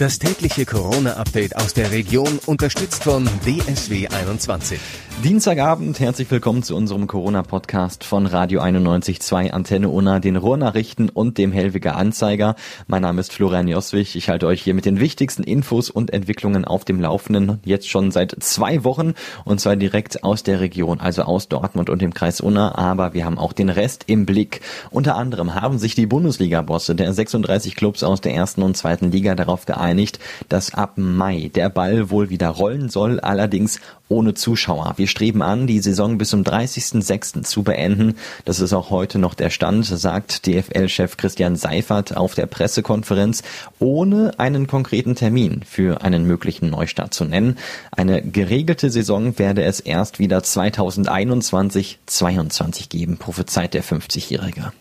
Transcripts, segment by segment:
Das tägliche Corona-Update aus der Region, unterstützt von DSW 21. Dienstagabend, herzlich willkommen zu unserem Corona-Podcast von Radio 91.2 Antenne Unna, den Ruhrnachrichten und dem Hellwiger Anzeiger. Mein Name ist Florian Joswig. Ich halte euch hier mit den wichtigsten Infos und Entwicklungen auf dem Laufenden, jetzt schon seit zwei Wochen und zwar direkt aus der Region, also aus Dortmund und dem Kreis Unna, aber wir haben auch den Rest im Blick. Unter anderem haben sich die Bundesliga-Bosse der 36 Clubs aus der ersten und zweiten Liga darauf geeinigt, geeinigt, dass ab Mai der Ball wohl wieder rollen soll, allerdings ohne Zuschauer. Wir streben an, die Saison bis zum 30.06. zu beenden. Das ist auch heute noch der Stand, sagt DFL-Chef Christian Seifert auf der Pressekonferenz, ohne einen konkreten Termin für einen möglichen Neustart zu nennen. Eine geregelte Saison werde es erst wieder 2021-22 geben, prophezeit der 50-Jährige.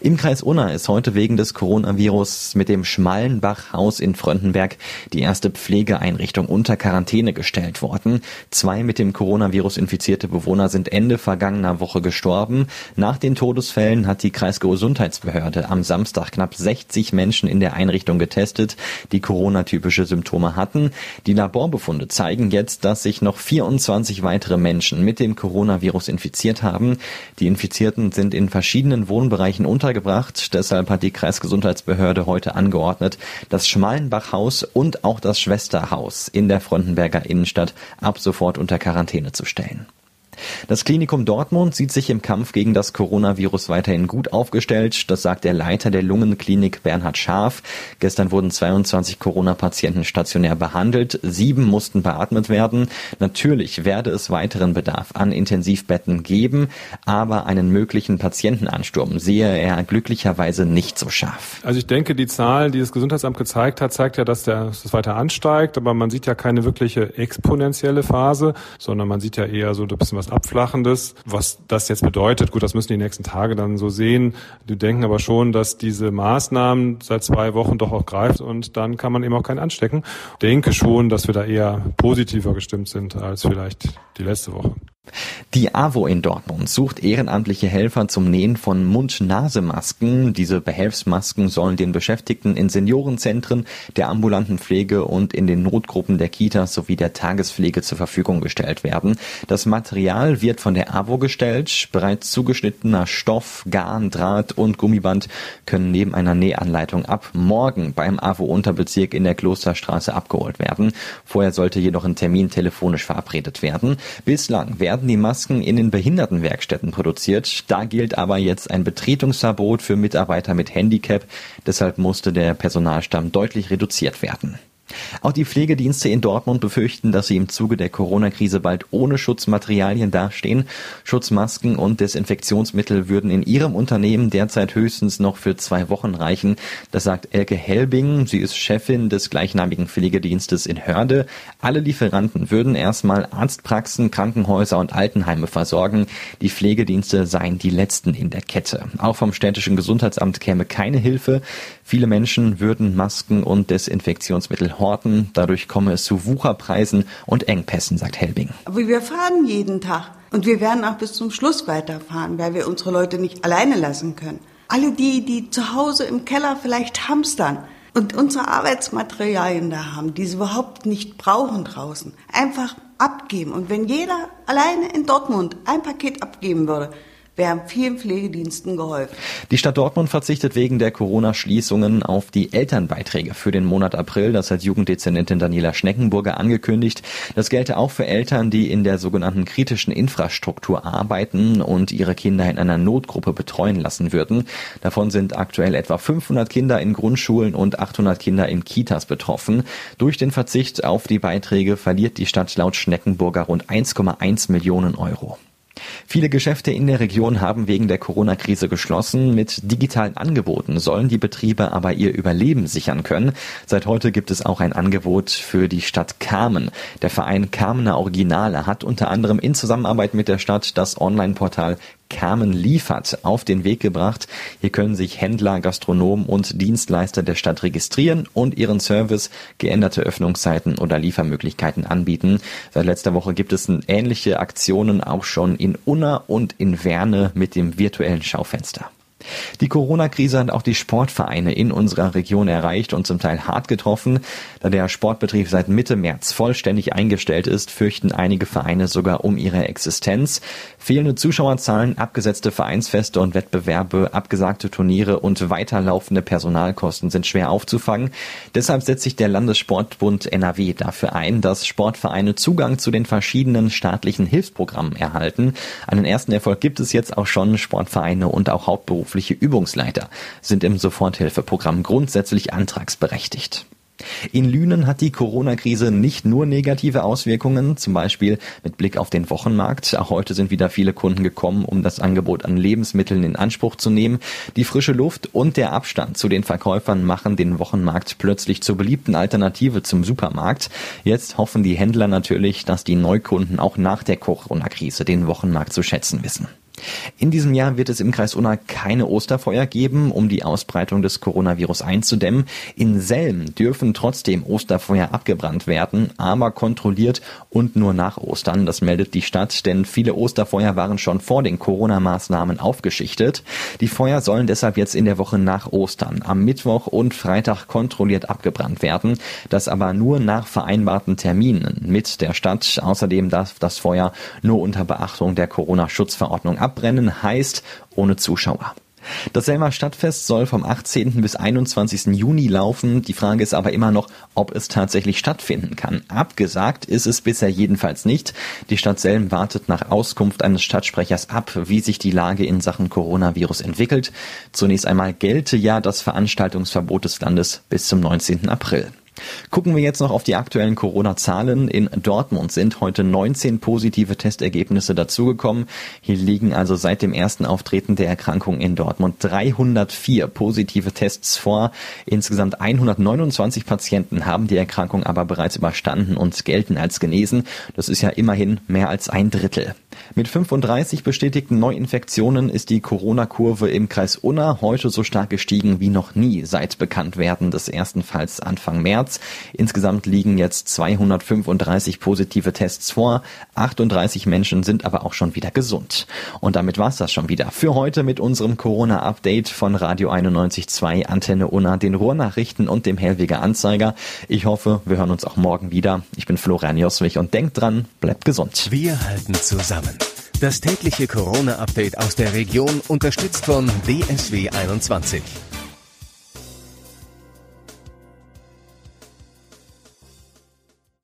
Im Kreis Unna ist heute wegen des Coronavirus mit dem Schmallenbach-Haus in Fröndenberg die erste Pflegeeinrichtung unter Quarantäne gestellt worden. Zwei mit dem Coronavirus infizierte Bewohner sind Ende vergangener Woche gestorben. Nach den Todesfällen hat die Kreisgesundheitsbehörde am Samstag knapp 60 Menschen in der Einrichtung getestet, die Corona-typische Symptome hatten. Die Laborbefunde zeigen jetzt, dass sich noch 24 weitere Menschen mit dem Coronavirus infiziert haben. Die Infizierten sind in verschiedenen Wohnbereichen Bereichen untergebracht. Deshalb hat die Kreisgesundheitsbehörde heute angeordnet, das Schmalenbachhaus und auch das Schwesterhaus in der Frontenberger Innenstadt ab sofort unter Quarantäne zu stellen. Das Klinikum Dortmund sieht sich im Kampf gegen das Coronavirus weiterhin gut aufgestellt. Das sagt der Leiter der Lungenklinik Bernhard Scharf. Gestern wurden 22 Corona-Patienten stationär behandelt. Sieben mussten beatmet werden. Natürlich werde es weiteren Bedarf an Intensivbetten geben, aber einen möglichen Patientenansturm sehe er glücklicherweise nicht so scharf. Also ich denke, die Zahl, die das Gesundheitsamt gezeigt hat, zeigt ja, dass, der, dass das weiter ansteigt, aber man sieht ja keine wirkliche exponentielle Phase, sondern man sieht ja eher so ein bisschen was Abflachendes. Was das jetzt bedeutet, gut, das müssen die nächsten Tage dann so sehen. Die denken aber schon, dass diese Maßnahmen seit zwei Wochen doch auch greift und dann kann man eben auch keinen anstecken. Ich denke schon, dass wir da eher positiver gestimmt sind als vielleicht die letzte Woche. Die AWO in Dortmund sucht ehrenamtliche Helfer zum Nähen von Mund-Nase-Masken. Diese Behelfsmasken sollen den Beschäftigten in Seniorenzentren, der ambulanten Pflege und in den Notgruppen der Kitas sowie der Tagespflege zur Verfügung gestellt werden. Das Material wird von der AWO gestellt. Bereits zugeschnittener Stoff, Garn, Draht und Gummiband können neben einer Nähanleitung ab morgen beim AWO-Unterbezirk in der Klosterstraße abgeholt werden. Vorher sollte jedoch ein Termin telefonisch verabredet werden. Bislang werden werden die Masken in den Behindertenwerkstätten produziert. Da gilt aber jetzt ein Betretungsverbot für Mitarbeiter mit Handicap. Deshalb musste der Personalstamm deutlich reduziert werden. Auch die Pflegedienste in Dortmund befürchten, dass sie im Zuge der Corona-Krise bald ohne Schutzmaterialien dastehen. Schutzmasken und Desinfektionsmittel würden in ihrem Unternehmen derzeit höchstens noch für zwei Wochen reichen. Das sagt Elke Helbing. Sie ist Chefin des gleichnamigen Pflegedienstes in Hörde. Alle Lieferanten würden erstmal Arztpraxen, Krankenhäuser und Altenheime versorgen. Die Pflegedienste seien die letzten in der Kette. Auch vom städtischen Gesundheitsamt käme keine Hilfe. Viele Menschen würden Masken und Desinfektionsmittel horten. Dadurch komme es zu Wucherpreisen und Engpässen, sagt Helbing. Aber wir fahren jeden Tag und wir werden auch bis zum Schluss weiterfahren, weil wir unsere Leute nicht alleine lassen können. Alle die, die zu Hause im Keller vielleicht hamstern und unsere Arbeitsmaterialien da haben, die sie überhaupt nicht brauchen draußen, einfach abgeben. Und wenn jeder alleine in Dortmund ein Paket abgeben würde, wären vielen Pflegediensten geholfen. Die Stadt Dortmund verzichtet wegen der Corona-Schließungen auf die Elternbeiträge für den Monat April. Das hat Jugenddezernentin Daniela Schneckenburger angekündigt. Das gelte auch für Eltern, die in der sogenannten kritischen Infrastruktur arbeiten und ihre Kinder in einer Notgruppe betreuen lassen würden. Davon sind aktuell etwa 500 Kinder in Grundschulen und 800 Kinder in Kitas betroffen. Durch den Verzicht auf die Beiträge verliert die Stadt laut Schneckenburger rund 1,1 Millionen Euro. Viele Geschäfte in der Region haben wegen der Corona-Krise geschlossen. Mit digitalen Angeboten sollen die Betriebe aber ihr Überleben sichern können. Seit heute gibt es auch ein Angebot für die Stadt Kamen. Der Verein Kamener Originale hat unter anderem in Zusammenarbeit mit der Stadt das Online-Portal Kamen liefert auf den Weg gebracht. Hier können sich Händler, Gastronomen und Dienstleister der Stadt registrieren und ihren Service, geänderte Öffnungszeiten oder Liefermöglichkeiten anbieten. Seit letzter Woche gibt es ähnliche Aktionen auch schon in Unna und in Werne mit dem virtuellen Schaufenster. Die Corona-Krise hat auch die Sportvereine in unserer Region erreicht und zum Teil hart getroffen. Da der Sportbetrieb seit Mitte März vollständig eingestellt ist, fürchten einige Vereine sogar um ihre Existenz. Fehlende Zuschauerzahlen, abgesetzte Vereinsfeste und Wettbewerbe, abgesagte Turniere und weiterlaufende Personalkosten sind schwer aufzufangen. Deshalb setzt sich der Landessportbund NRW dafür ein, dass Sportvereine Zugang zu den verschiedenen staatlichen Hilfsprogrammen erhalten. Einen ersten Erfolg gibt es jetzt auch schon. Sportvereine und auch Hauptberuf hauptberufliche Übungsleiter sind im Soforthilfeprogramm grundsätzlich antragsberechtigt. In Lünen hat die Corona-Krise nicht nur negative Auswirkungen, zum Beispiel mit Blick auf den Wochenmarkt. Auch heute sind wieder viele Kunden gekommen, um das Angebot an Lebensmitteln in Anspruch zu nehmen. Die frische Luft und der Abstand zu den Verkäufern machen den Wochenmarkt plötzlich zur beliebten Alternative zum Supermarkt. Jetzt hoffen die Händler natürlich, dass die Neukunden auch nach der Corona-Krise den Wochenmarkt zu schätzen wissen. In diesem Jahr wird es im Kreis Unna keine Osterfeuer geben, um die Ausbreitung des Coronavirus einzudämmen. In Selm dürfen trotzdem Osterfeuer abgebrannt werden, aber kontrolliert und nur nach Ostern. Das meldet die Stadt, denn viele Osterfeuer waren schon vor den Corona-Maßnahmen aufgeschichtet. Die Feuer sollen deshalb jetzt in der Woche nach Ostern am Mittwoch und Freitag kontrolliert abgebrannt werden. Das aber nur nach vereinbarten Terminen mit der Stadt. Außerdem darf das Feuer nur unter Beachtung der Corona-Schutzverordnung abbrennen, heißt ohne Zuschauer. Das Selmer Stadtfest soll vom 18. bis 21. Juni laufen. Die Frage ist aber immer noch, ob es tatsächlich stattfinden kann. Abgesagt ist es bisher jedenfalls nicht. Die Stadt Selm wartet nach Auskunft eines Stadtsprechers ab, wie sich die Lage in Sachen Coronavirus entwickelt. Zunächst einmal gelte ja das Veranstaltungsverbot des Landes bis zum 19. April. Gucken wir jetzt noch auf die aktuellen Corona-Zahlen. In Dortmund sind heute 19 positive Testergebnisse dazugekommen. Hier liegen also seit dem ersten Auftreten der Erkrankung in Dortmund 304 positive Tests vor. Insgesamt 129 Patienten haben die Erkrankung aber bereits überstanden und gelten als genesen. Das ist ja immerhin mehr als ein Drittel. Mit 35 bestätigten Neuinfektionen ist die Corona-Kurve im Kreis Unna heute so stark gestiegen wie noch nie seit Bekanntwerden des ersten Falls Anfang März. Insgesamt liegen jetzt 235 positive Tests vor. 38 Menschen sind aber auch schon wieder gesund. Und damit war's das schon wieder für heute mit unserem Corona-Update von Radio 91.2 Antenne Unna, den Ruhrnachrichten und dem Hellweger Anzeiger. Ich hoffe, wir hören uns auch morgen wieder. Ich bin Florian Joswig und denkt dran, bleibt gesund. Wir halten zusammen. Das tägliche Corona-Update aus der Region unterstützt von DSW 21.